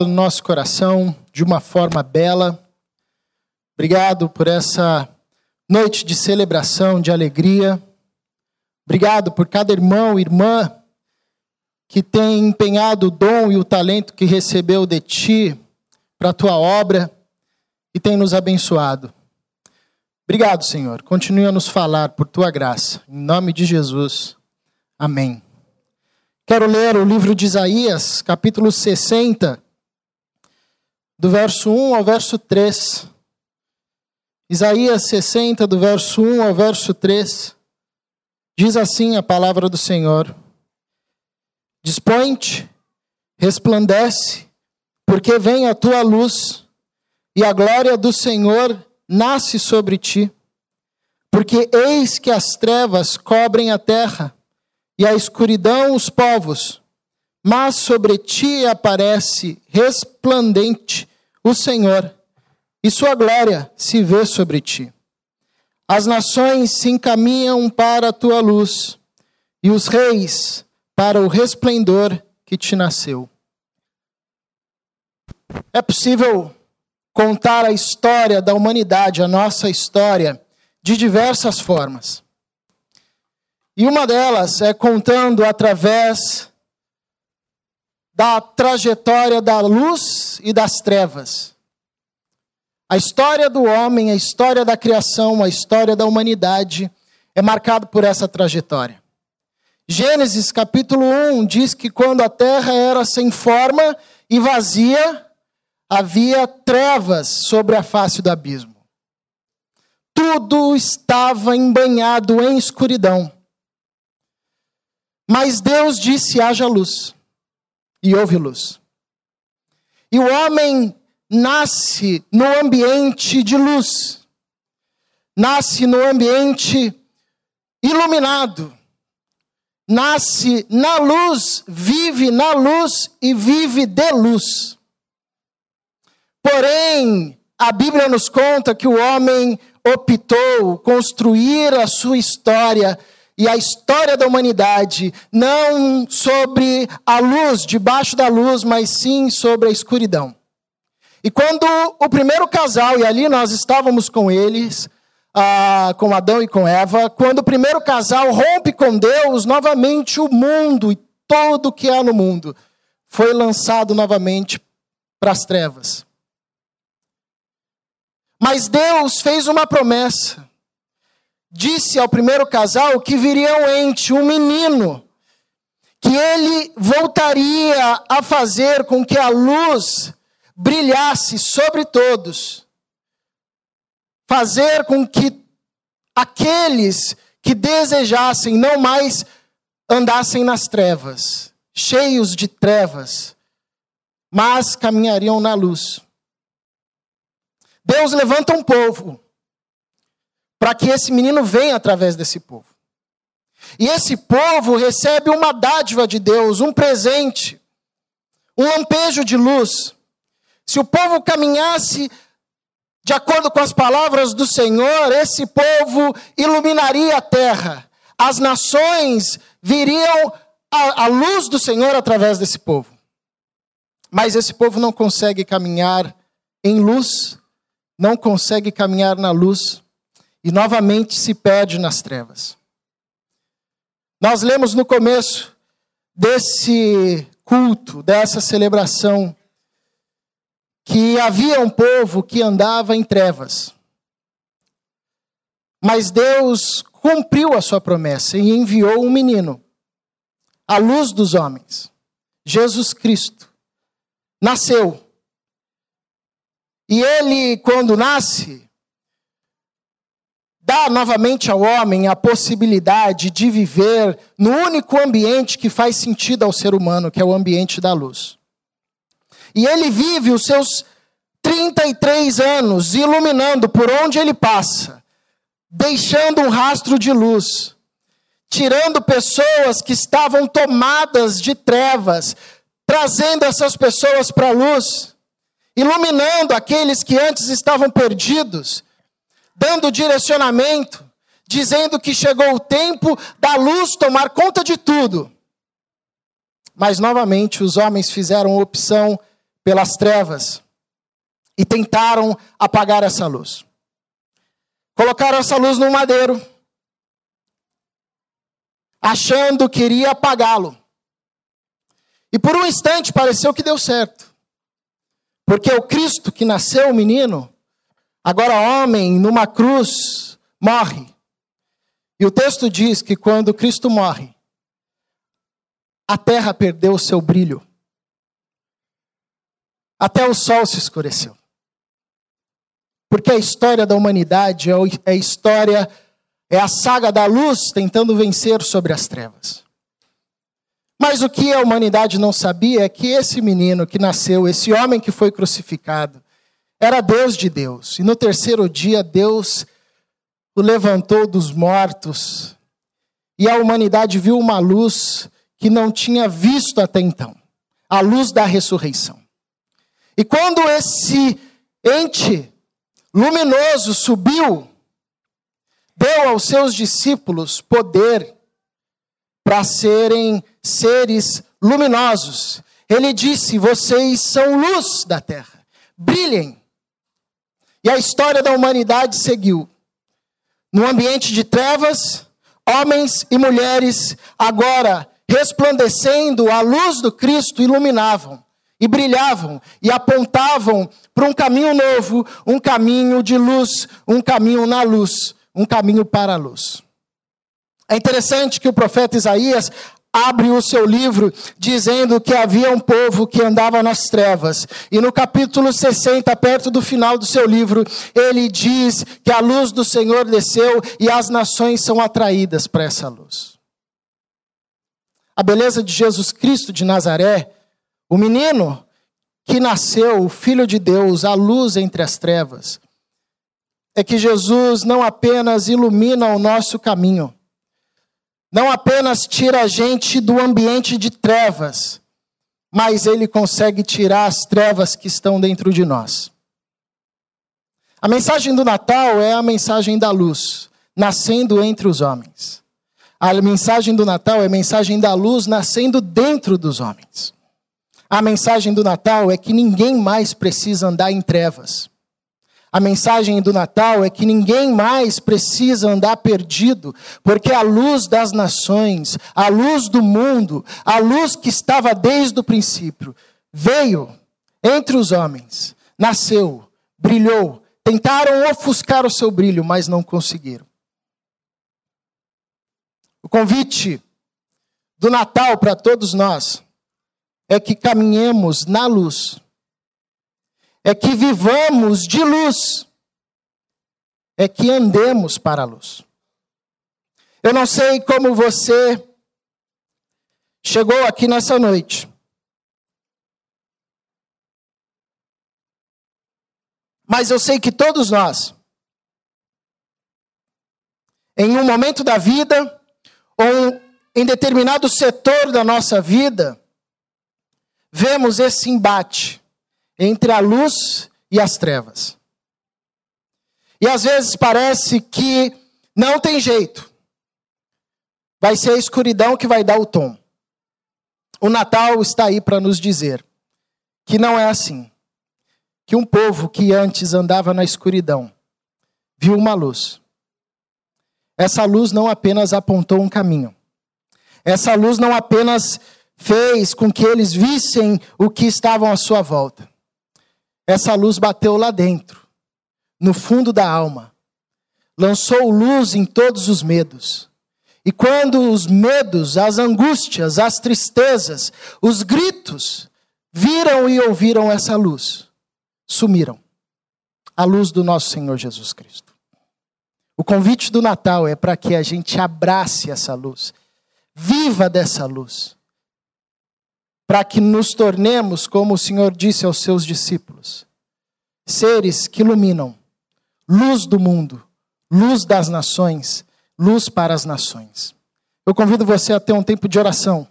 no nosso coração de uma forma bela. Obrigado por essa noite de celebração, de alegria. Obrigado por cada irmão e irmã que tem empenhado o dom e o talento que recebeu de ti para a tua obra e tem nos abençoado. Obrigado, Senhor. Continue a nos falar por tua graça. Em nome de Jesus. Amém. Quero ler o livro de Isaías, capítulo 60 do verso 1 ao verso 3. Isaías 60, do verso 1 ao verso 3. Diz assim a palavra do Senhor: Dispõe-te, resplandece, porque vem a tua luz, e a glória do Senhor nasce sobre ti. Porque eis que as trevas cobrem a terra, e a escuridão os povos mas sobre ti aparece resplandente o Senhor, e sua glória se vê sobre ti. As nações se encaminham para a tua luz, e os reis para o resplendor que te nasceu. É possível contar a história da humanidade, a nossa história, de diversas formas. E uma delas é contando através da trajetória da luz e das trevas. A história do homem, a história da criação, a história da humanidade é marcado por essa trajetória. Gênesis capítulo 1 diz que quando a terra era sem forma e vazia, havia trevas sobre a face do abismo. Tudo estava embanhado em escuridão. Mas Deus disse: haja luz e houve luz. E o homem nasce no ambiente de luz, nasce no ambiente iluminado, nasce na luz, vive na luz e vive de luz. Porém, a Bíblia nos conta que o homem optou construir a sua história e a história da humanidade, não sobre a luz, debaixo da luz, mas sim sobre a escuridão. E quando o primeiro casal, e ali nós estávamos com eles, ah, com Adão e com Eva, quando o primeiro casal rompe com Deus, novamente o mundo e tudo que há no mundo foi lançado novamente para as trevas. Mas Deus fez uma promessa disse ao primeiro casal que viria um ente, um menino, que ele voltaria a fazer com que a luz brilhasse sobre todos, fazer com que aqueles que desejassem não mais andassem nas trevas, cheios de trevas, mas caminhariam na luz. Deus levanta um povo para que esse menino venha através desse povo. E esse povo recebe uma dádiva de Deus, um presente, um lampejo de luz. Se o povo caminhasse de acordo com as palavras do Senhor, esse povo iluminaria a terra. As nações viriam a, luz do Senhor através desse povo. Mas esse povo não consegue caminhar em luz, não consegue caminhar na luz e novamente se perde nas trevas. Nós lemos no começo desse culto, dessa celebração, que havia um povo que andava em trevas. Mas Deus cumpriu a sua promessa e enviou um menino, a luz dos homens, Jesus Cristo. Nasceu. E ele, quando nasce, dá novamente ao homem a possibilidade de viver no único ambiente que faz sentido ao ser humano, que é o ambiente da luz. E ele vive os seus 33 anos iluminando por onde ele passa, deixando um rastro de luz, tirando pessoas que estavam tomadas de trevas, trazendo essas pessoas para a luz, iluminando aqueles que antes estavam perdidos dando direcionamento, dizendo que chegou o tempo da luz tomar conta de tudo. Mas novamente os homens fizeram opção pelas trevas e tentaram apagar essa luz. Colocaram essa luz no madeiro, achando que iria apagá-lo. E por um instante pareceu que deu certo. Porque o Cristo que nasceu menino, agora homem, numa cruz, morre. E o texto diz que quando Cristo morre, a terra perdeu o seu brilho. Até o sol se escureceu. Porque a história da humanidade é a história, é a saga da luz tentando vencer sobre as trevas. Mas o que a humanidade não sabia é que esse menino que nasceu, esse homem que foi crucificado, era Deus de Deus. E no terceiro dia, Deus o levantou dos mortos. E a humanidade viu uma luz que não tinha visto até então a luz da ressurreição. E quando esse ente luminoso subiu, deu aos seus discípulos poder para serem seres luminosos. Ele disse: Vocês são luz da terra, brilhem. E a história da humanidade seguiu. No ambiente de trevas, homens e mulheres, agora resplandecendo a luz do Cristo, iluminavam e brilhavam e apontavam para um caminho novo, um caminho de luz, um caminho na luz, um caminho para a luz. É interessante que o profeta Isaías abre o seu livro dizendo que havia um povo que andava nas trevas. E no capítulo 60, perto do final do seu livro, ele diz que a luz do Senhor desceu e as nações são atraídas para essa luz. A beleza de Jesus Cristo de Nazaré, o menino que nasceu, o Filho de Deus, a luz entre as trevas, é que Jesus não apenas ilumina o nosso caminho, não apenas tira a gente do ambiente de trevas, mas ele consegue tirar as trevas que estão dentro de nós. A mensagem do Natal é a mensagem da luz, nascendo entre os homens. A mensagem do Natal é a mensagem da luz nascendo dentro dos homens. A mensagem do Natal é que ninguém mais precisa andar em trevas. A mensagem do Natal é que ninguém mais precisa andar perdido, porque a luz das nações, a luz do mundo, a luz que estava desde o princípio, veio entre os homens, nasceu, brilhou. Tentaram ofuscar o seu brilho, mas não conseguiram. O convite do Natal para todos nós é que caminhemos na luz é que vivamos de luz, é que andemos para a luz. Eu não sei como você chegou aqui nessa noite. Mas eu sei que todos nós, em um momento da vida, ou em determinado setor da nossa vida, vemos esse embate entre a luz e as trevas. E às vezes parece que não tem jeito. Vai ser a escuridão que vai dar o tom. O Natal está aí para nos dizer que não é assim. Que um povo que antes andava na escuridão viu uma luz. Essa luz não apenas apontou um caminho. Essa luz não apenas fez com que eles vissem o que estavam à sua volta essa luz bateu lá dentro, no fundo da alma, lançou luz em todos os medos. E quando os medos, as angústias, as tristezas, os gritos viram e ouviram essa luz, sumiram. A luz do nosso Senhor Jesus Cristo. O convite do Natal é para que a gente abrace essa luz, viva dessa luz para que nos tornemos, como o Senhor disse aos seus discípulos, seres que iluminam, luz do mundo, luz das nações, luz para as nações. Eu convido você a ter um tempo de oração.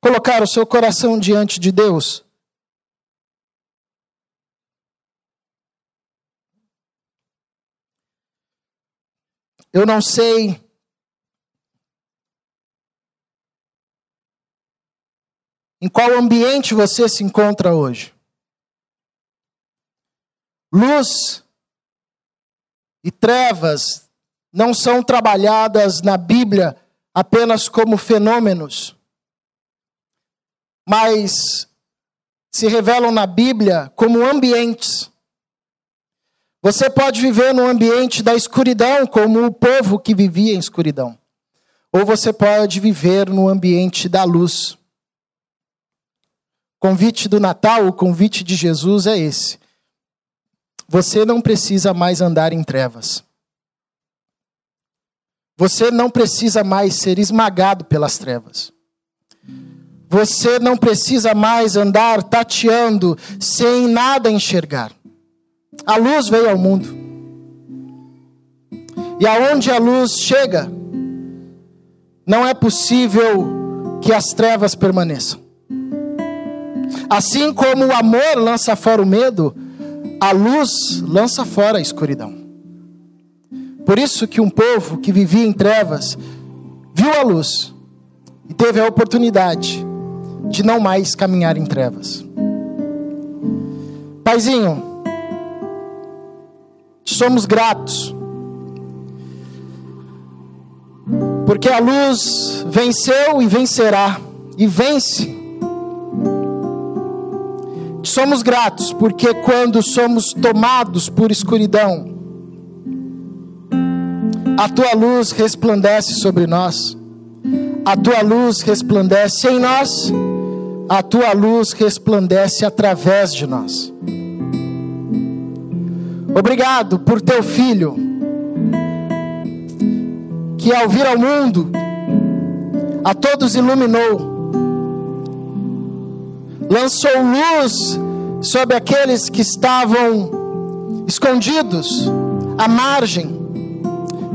Colocar o seu coração diante de Deus. Eu não sei Em qual ambiente você se encontra hoje? Luz e trevas não são trabalhadas na Bíblia apenas como fenômenos, mas se revelam na Bíblia como ambientes. Você pode viver no ambiente da escuridão, como o povo que vivia em escuridão. Ou você pode viver no ambiente da luz. Convite do Natal, o convite de Jesus é esse. Você não precisa mais andar em trevas. Você não precisa mais ser esmagado pelas trevas. Você não precisa mais andar tateando sem nada enxergar. A luz veio ao mundo. E aonde a luz chega, não é possível que as trevas permaneçam. Assim como o amor lança fora o medo, a luz lança fora a escuridão. Por isso que um povo que vivia em trevas viu a luz e teve a oportunidade de não mais caminhar em trevas. Paizinho, somos gratos. Porque a luz venceu e vencerá, e vence. Somos gratos porque quando somos tomados por escuridão, a tua luz resplandece sobre nós, a tua luz resplandece em nós, a tua luz resplandece através de nós. Obrigado por teu filho, que ao vir ao mundo, a todos iluminou, lançou luz sobre aqueles que estavam escondidos, à margem,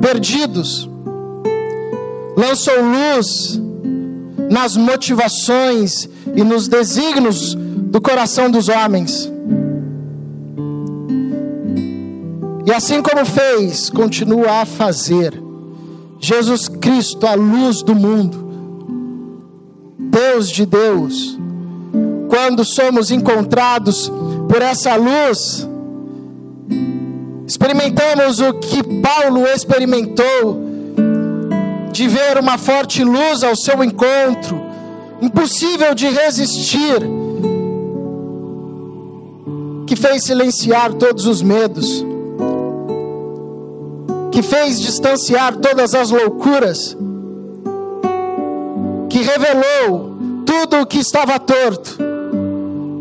perdidos, lançou luz nas motivações e nos desígnios do coração dos homens. E assim como fez, continua a fazer. Jesus Cristo, a luz do mundo, Deus de Deus, quando somos encontrados por essa luz, experimentamos o que Paulo experimentou, de ver uma forte luz ao seu encontro, impossível de resistir, que fez silenciar todos os medos que fez distanciar todas as loucuras, que revelou tudo o que estava torto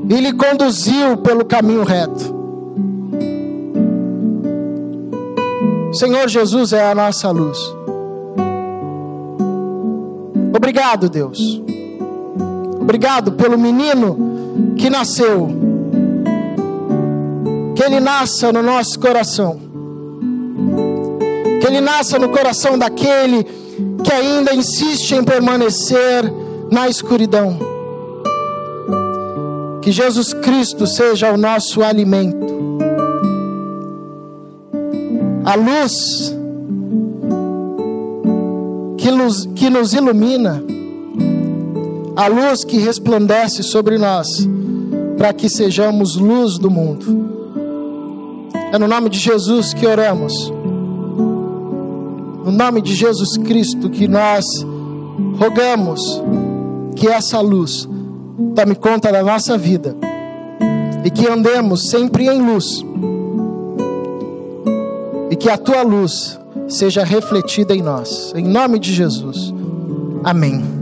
e lhe conduziu pelo caminho reto. Senhor Jesus é a nossa luz. Obrigado, Deus. Obrigado pelo menino que nasceu. Que ele nasça no nosso coração que ele nasça no coração daquele que ainda insiste em permanecer na escuridão. Que Jesus Cristo seja o nosso alimento. A luz que nos, que nos ilumina, a luz que resplandece sobre nós, para que sejamos luz do mundo. É no nome de Jesus que oramos no nome de Jesus Cristo que nós rogamos que essa luz tome conta da nossa vida e que andemos sempre em luz e que a tua luz seja refletida em nós. Em nome de Jesus. Amém.